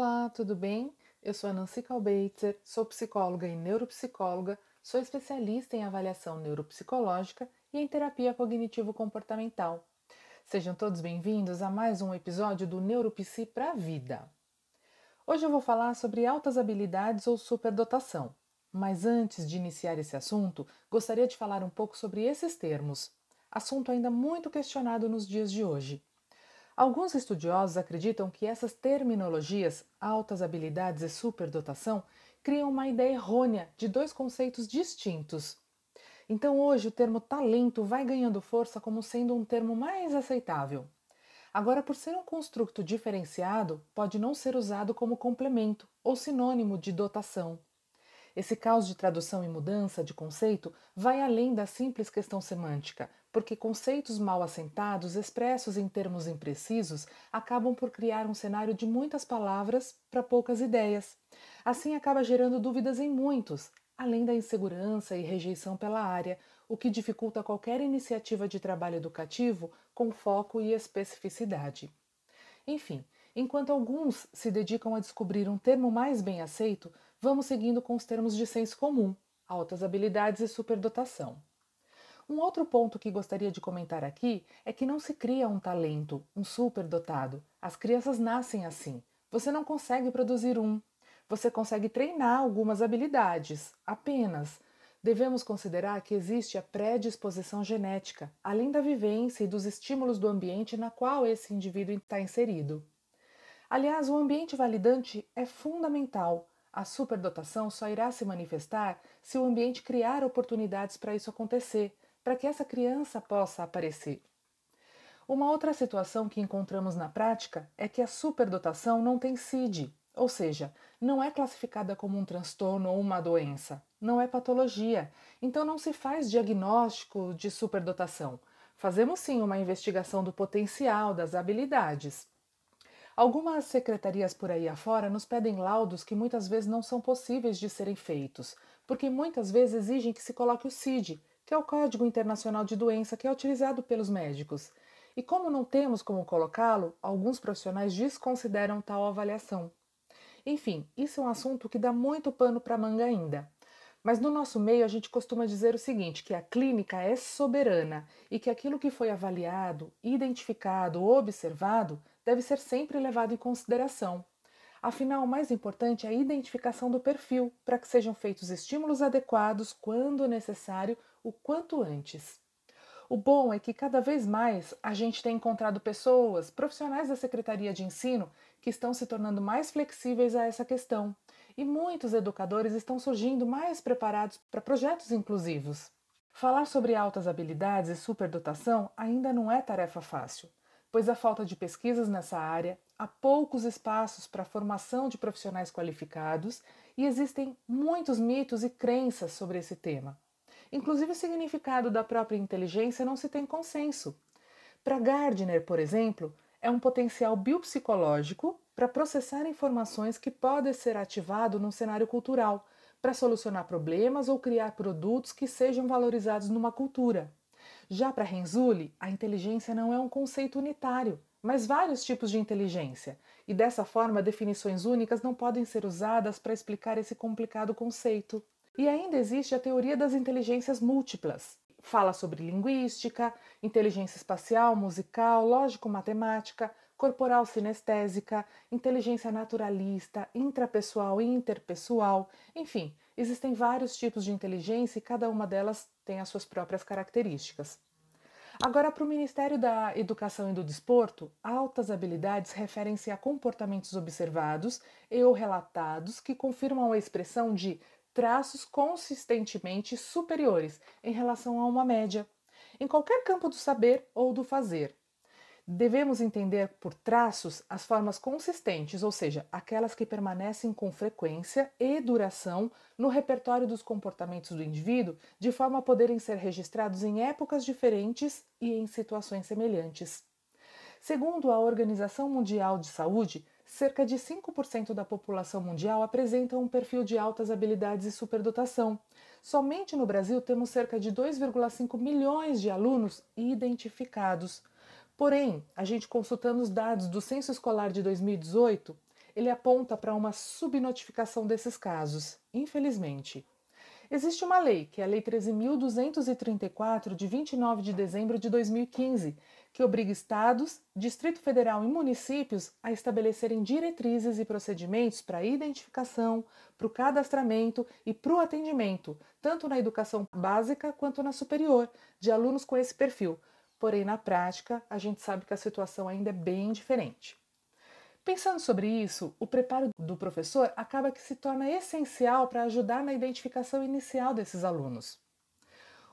Olá, tudo bem? Eu sou a Nancy Kalbeitzer, sou psicóloga e neuropsicóloga, sou especialista em avaliação neuropsicológica e em terapia cognitivo-comportamental. Sejam todos bem-vindos a mais um episódio do Neuropsi para a Vida. Hoje eu vou falar sobre altas habilidades ou superdotação, mas antes de iniciar esse assunto, gostaria de falar um pouco sobre esses termos, assunto ainda muito questionado nos dias de hoje. Alguns estudiosos acreditam que essas terminologias, altas habilidades e superdotação, criam uma ideia errônea de dois conceitos distintos. Então, hoje, o termo talento vai ganhando força como sendo um termo mais aceitável. Agora, por ser um construto diferenciado, pode não ser usado como complemento ou sinônimo de dotação. Esse caos de tradução e mudança de conceito vai além da simples questão semântica, porque conceitos mal assentados, expressos em termos imprecisos, acabam por criar um cenário de muitas palavras para poucas ideias. Assim, acaba gerando dúvidas em muitos, além da insegurança e rejeição pela área, o que dificulta qualquer iniciativa de trabalho educativo com foco e especificidade. Enfim, enquanto alguns se dedicam a descobrir um termo mais bem aceito, vamos seguindo com os termos de senso comum, altas habilidades e superdotação. Um outro ponto que gostaria de comentar aqui é que não se cria um talento, um superdotado. As crianças nascem assim. Você não consegue produzir um. Você consegue treinar algumas habilidades, apenas. Devemos considerar que existe a predisposição genética, além da vivência e dos estímulos do ambiente na qual esse indivíduo está inserido. Aliás, o ambiente validante é fundamental a superdotação só irá se manifestar se o ambiente criar oportunidades para isso acontecer, para que essa criança possa aparecer. Uma outra situação que encontramos na prática é que a superdotação não tem CID, ou seja, não é classificada como um transtorno ou uma doença, não é patologia, então não se faz diagnóstico de superdotação. Fazemos sim uma investigação do potencial, das habilidades. Algumas secretarias por aí afora nos pedem laudos que muitas vezes não são possíveis de serem feitos, porque muitas vezes exigem que se coloque o CID, que é o Código Internacional de Doença que é utilizado pelos médicos. E como não temos como colocá-lo, alguns profissionais desconsideram tal avaliação. Enfim, isso é um assunto que dá muito pano para manga ainda. Mas no nosso meio a gente costuma dizer o seguinte: que a clínica é soberana e que aquilo que foi avaliado, identificado ou observado deve ser sempre levado em consideração. Afinal, o mais importante é a identificação do perfil, para que sejam feitos estímulos adequados quando necessário, o quanto antes. O bom é que cada vez mais a gente tem encontrado pessoas, profissionais da Secretaria de Ensino, que estão se tornando mais flexíveis a essa questão, e muitos educadores estão surgindo mais preparados para projetos inclusivos. Falar sobre altas habilidades e superdotação ainda não é tarefa fácil pois há falta de pesquisas nessa área, há poucos espaços para a formação de profissionais qualificados e existem muitos mitos e crenças sobre esse tema. Inclusive, o significado da própria inteligência não se tem consenso. Para Gardner, por exemplo, é um potencial biopsicológico para processar informações que podem ser ativado num cenário cultural, para solucionar problemas ou criar produtos que sejam valorizados numa cultura. Já para Renzulli, a inteligência não é um conceito unitário, mas vários tipos de inteligência, e dessa forma definições únicas não podem ser usadas para explicar esse complicado conceito. E ainda existe a teoria das inteligências múltiplas. Fala sobre linguística, inteligência espacial, musical, lógico-matemática, corporal sinestésica, inteligência naturalista, intrapessoal e interpessoal, enfim, existem vários tipos de inteligência e cada uma delas tem as suas próprias características. Agora, para o Ministério da Educação e do Desporto, altas habilidades referem-se a comportamentos observados e ou relatados que confirmam a expressão de traços consistentemente superiores em relação a uma média, em qualquer campo do saber ou do fazer, Devemos entender por traços as formas consistentes, ou seja, aquelas que permanecem com frequência e duração no repertório dos comportamentos do indivíduo, de forma a poderem ser registrados em épocas diferentes e em situações semelhantes. Segundo a Organização Mundial de Saúde, cerca de 5% da população mundial apresenta um perfil de altas habilidades e superdotação. Somente no Brasil temos cerca de 2,5 milhões de alunos identificados. Porém, a gente consultando os dados do Censo Escolar de 2018, ele aponta para uma subnotificação desses casos, infelizmente. Existe uma lei, que é a Lei 13.234, de 29 de dezembro de 2015, que obriga estados, Distrito Federal e municípios a estabelecerem diretrizes e procedimentos para a identificação, para o cadastramento e para o atendimento, tanto na educação básica quanto na superior, de alunos com esse perfil. Porém, na prática, a gente sabe que a situação ainda é bem diferente. Pensando sobre isso, o preparo do professor acaba que se torna essencial para ajudar na identificação inicial desses alunos.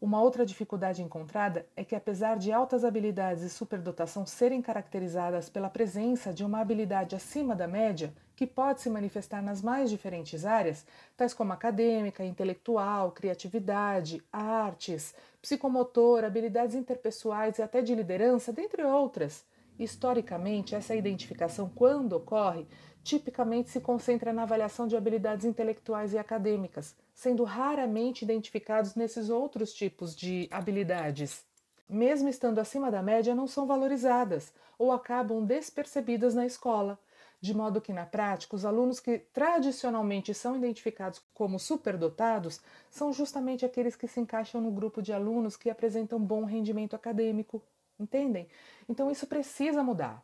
Uma outra dificuldade encontrada é que, apesar de altas habilidades e superdotação serem caracterizadas pela presença de uma habilidade acima da média, que pode se manifestar nas mais diferentes áreas, tais como acadêmica, intelectual, criatividade, artes, psicomotor, habilidades interpessoais e até de liderança, dentre outras, Historicamente, essa identificação, quando ocorre, tipicamente se concentra na avaliação de habilidades intelectuais e acadêmicas, sendo raramente identificados nesses outros tipos de habilidades. Mesmo estando acima da média, não são valorizadas ou acabam despercebidas na escola, de modo que, na prática, os alunos que tradicionalmente são identificados como superdotados são justamente aqueles que se encaixam no grupo de alunos que apresentam bom rendimento acadêmico. Entendem? Então isso precisa mudar.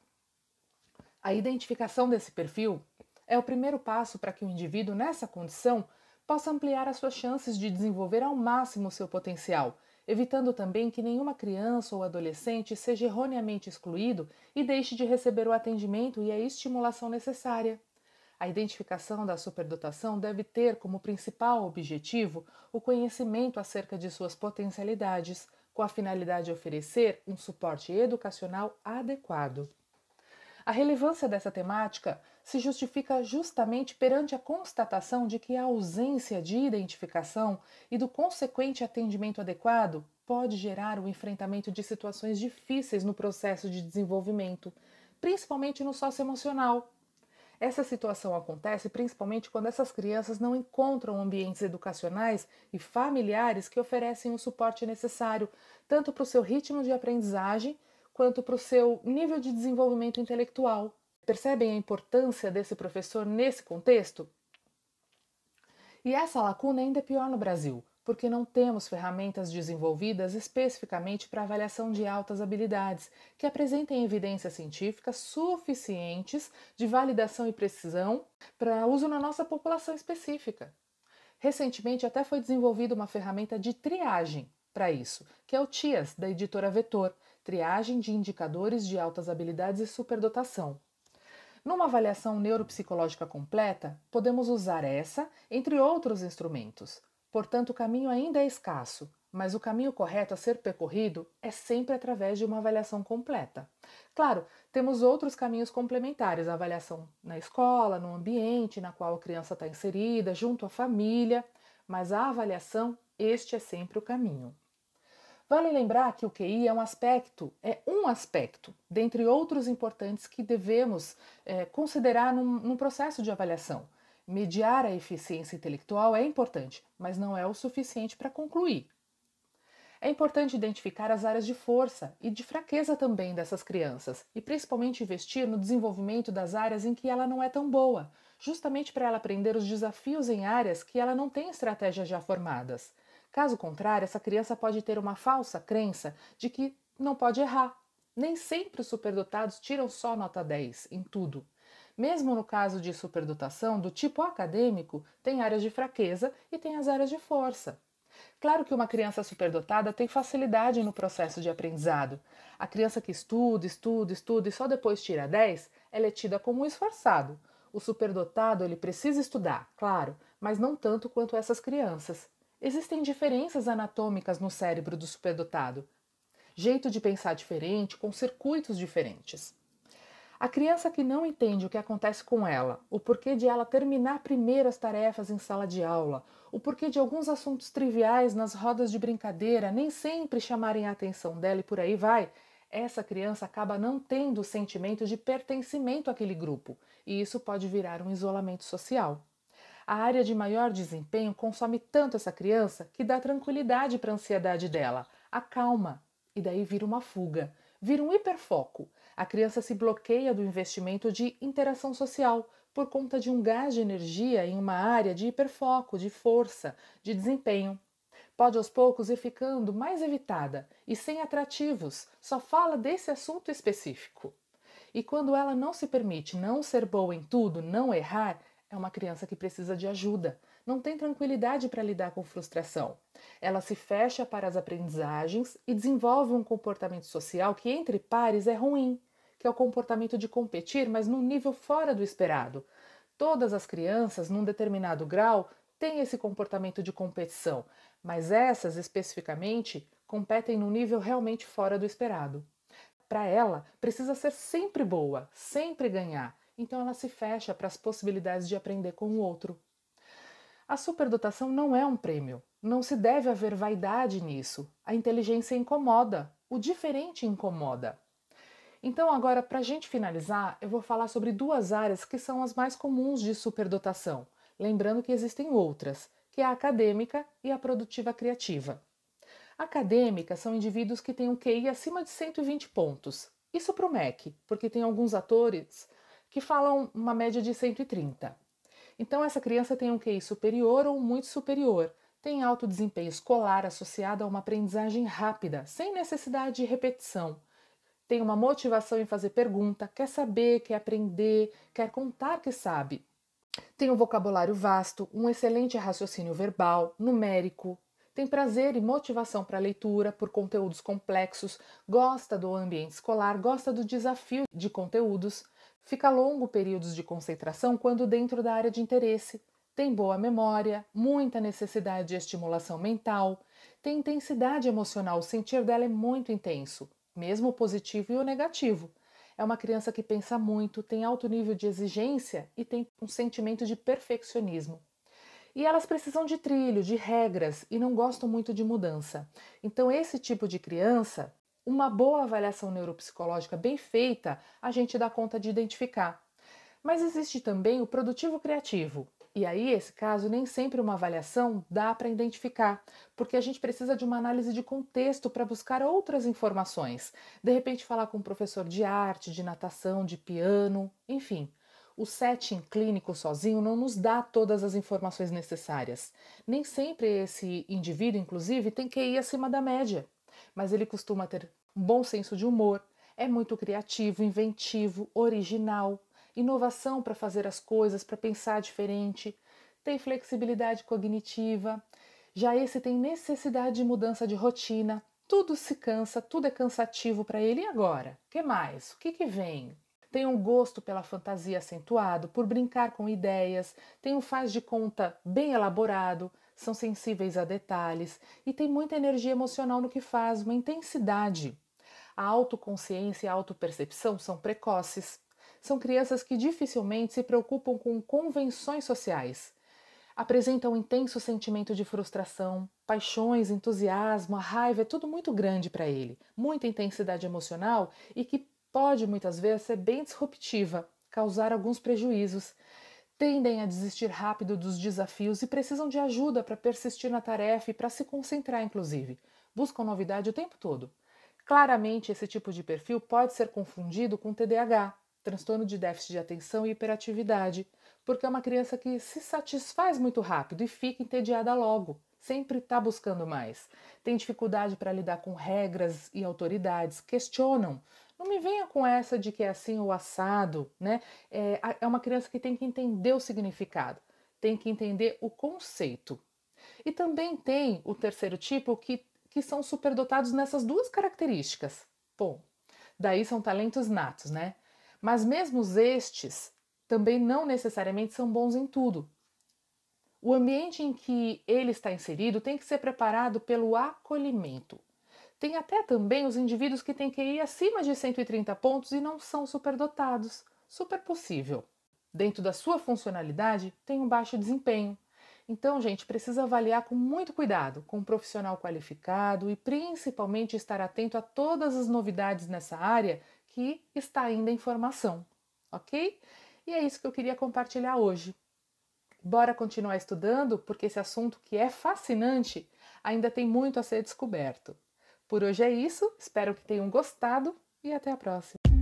A identificação desse perfil é o primeiro passo para que o indivíduo nessa condição possa ampliar as suas chances de desenvolver ao máximo seu potencial, evitando também que nenhuma criança ou adolescente seja erroneamente excluído e deixe de receber o atendimento e a estimulação necessária. A identificação da superdotação deve ter como principal objetivo o conhecimento acerca de suas potencialidades, com a finalidade de oferecer um suporte educacional adequado. A relevância dessa temática se justifica justamente perante a constatação de que a ausência de identificação e do consequente atendimento adequado pode gerar o enfrentamento de situações difíceis no processo de desenvolvimento, principalmente no socioemocional, essa situação acontece principalmente quando essas crianças não encontram ambientes educacionais e familiares que oferecem o suporte necessário, tanto para o seu ritmo de aprendizagem quanto para o seu nível de desenvolvimento intelectual. Percebem a importância desse professor nesse contexto? E essa lacuna ainda é pior no Brasil, porque não temos ferramentas desenvolvidas especificamente para avaliação de altas habilidades, que apresentem evidências científicas suficientes de validação e precisão para uso na nossa população específica. Recentemente, até foi desenvolvida uma ferramenta de triagem para isso, que é o TIAS, da editora Vetor Triagem de Indicadores de Altas Habilidades e Superdotação. Numa avaliação neuropsicológica completa, podemos usar essa, entre outros instrumentos. Portanto, o caminho ainda é escasso, mas o caminho correto a ser percorrido é sempre através de uma avaliação completa. Claro, temos outros caminhos complementares, a avaliação na escola, no ambiente na qual a criança está inserida, junto à família, mas a avaliação, este é sempre o caminho. Vale lembrar que o QI é um aspecto, é um aspecto, dentre outros importantes que devemos é, considerar num, num processo de avaliação. Mediar a eficiência intelectual é importante, mas não é o suficiente para concluir. É importante identificar as áreas de força e de fraqueza também dessas crianças, e principalmente investir no desenvolvimento das áreas em que ela não é tão boa, justamente para ela aprender os desafios em áreas que ela não tem estratégias já formadas. Caso contrário, essa criança pode ter uma falsa crença de que não pode errar. Nem sempre os superdotados tiram só nota 10 em tudo. Mesmo no caso de superdotação do tipo acadêmico, tem áreas de fraqueza e tem as áreas de força. Claro que uma criança superdotada tem facilidade no processo de aprendizado. A criança que estuda, estuda, estuda e só depois tira 10, ela é tida como um esforçado. O superdotado ele precisa estudar, claro, mas não tanto quanto essas crianças. Existem diferenças anatômicas no cérebro do superdotado, jeito de pensar diferente, com circuitos diferentes. A criança que não entende o que acontece com ela, o porquê de ela terminar primeiro as tarefas em sala de aula, o porquê de alguns assuntos triviais nas rodas de brincadeira nem sempre chamarem a atenção dela e por aí vai, essa criança acaba não tendo o sentimento de pertencimento àquele grupo, e isso pode virar um isolamento social. A área de maior desempenho consome tanto essa criança que dá tranquilidade para a ansiedade dela, acalma, e daí vira uma fuga, vira um hiperfoco a criança se bloqueia do investimento de interação social, por conta de um gás de energia em uma área de hiperfoco, de força, de desempenho. Pode aos poucos ir ficando mais evitada e sem atrativos, só fala desse assunto específico. E quando ela não se permite não ser boa em tudo, não errar, é uma criança que precisa de ajuda, não tem tranquilidade para lidar com frustração. Ela se fecha para as aprendizagens e desenvolve um comportamento social que, entre pares, é ruim, que é o comportamento de competir, mas num nível fora do esperado. Todas as crianças, num determinado grau, têm esse comportamento de competição, mas essas especificamente competem num nível realmente fora do esperado. Para ela, precisa ser sempre boa, sempre ganhar, então ela se fecha para as possibilidades de aprender com o outro. A superdotação não é um prêmio. Não se deve haver vaidade nisso. A inteligência incomoda. O diferente incomoda. Então, agora, para a gente finalizar, eu vou falar sobre duas áreas que são as mais comuns de superdotação, lembrando que existem outras, que é a acadêmica e a produtiva criativa. Acadêmica são indivíduos que têm um QI acima de 120 pontos. Isso para o MEC, porque tem alguns atores que falam uma média de 130. Então, essa criança tem um QI superior ou muito superior, tem alto desempenho escolar associado a uma aprendizagem rápida, sem necessidade de repetição. Tem uma motivação em fazer pergunta, quer saber, quer aprender, quer contar que sabe. Tem um vocabulário vasto, um excelente raciocínio verbal, numérico. Tem prazer e motivação para leitura por conteúdos complexos, gosta do ambiente escolar, gosta do desafio de conteúdos, Fica longo períodos de concentração quando dentro da área de interesse. Tem boa memória, muita necessidade de estimulação mental, tem intensidade emocional, o sentir dela é muito intenso, mesmo o positivo e o negativo. É uma criança que pensa muito, tem alto nível de exigência e tem um sentimento de perfeccionismo. E elas precisam de trilho, de regras e não gostam muito de mudança. Então, esse tipo de criança uma boa avaliação neuropsicológica bem feita, a gente dá conta de identificar. Mas existe também o produtivo criativo. E aí, esse caso, nem sempre uma avaliação dá para identificar, porque a gente precisa de uma análise de contexto para buscar outras informações. De repente, falar com um professor de arte, de natação, de piano, enfim. O setting clínico sozinho não nos dá todas as informações necessárias. Nem sempre esse indivíduo, inclusive, tem que ir acima da média mas ele costuma ter um bom senso de humor, é muito criativo, inventivo, original, inovação para fazer as coisas, para pensar diferente, tem flexibilidade cognitiva. Já esse tem necessidade de mudança de rotina, tudo se cansa, tudo é cansativo para ele. E agora? O que mais? O que, que vem? Tem um gosto pela fantasia acentuado, por brincar com ideias, tem um faz de conta bem elaborado, são sensíveis a detalhes e têm muita energia emocional no que faz, uma intensidade. A autoconsciência e a autopercepção são precoces. São crianças que dificilmente se preocupam com convenções sociais. Apresentam um intenso sentimento de frustração, paixões, entusiasmo, a raiva, é tudo muito grande para ele, muita intensidade emocional e que pode muitas vezes ser bem disruptiva, causar alguns prejuízos tendem a desistir rápido dos desafios e precisam de ajuda para persistir na tarefa e para se concentrar, inclusive. Buscam novidade o tempo todo. Claramente, esse tipo de perfil pode ser confundido com TDAH, transtorno de déficit de atenção e hiperatividade, porque é uma criança que se satisfaz muito rápido e fica entediada logo, sempre está buscando mais. Tem dificuldade para lidar com regras e autoridades, questionam, não me venha com essa de que é assim o assado, né? É, é uma criança que tem que entender o significado, tem que entender o conceito. E também tem o terceiro tipo que, que são superdotados nessas duas características. Bom, daí são talentos natos, né? Mas mesmo estes também não necessariamente são bons em tudo. O ambiente em que ele está inserido tem que ser preparado pelo acolhimento. Tem até também os indivíduos que têm que ir acima de 130 pontos e não são superdotados. Super possível. Dentro da sua funcionalidade, tem um baixo desempenho. Então, gente, precisa avaliar com muito cuidado, com um profissional qualificado e principalmente estar atento a todas as novidades nessa área que está ainda em formação, ok? E é isso que eu queria compartilhar hoje. Bora continuar estudando, porque esse assunto que é fascinante ainda tem muito a ser descoberto. Por hoje é isso, espero que tenham gostado e até a próxima.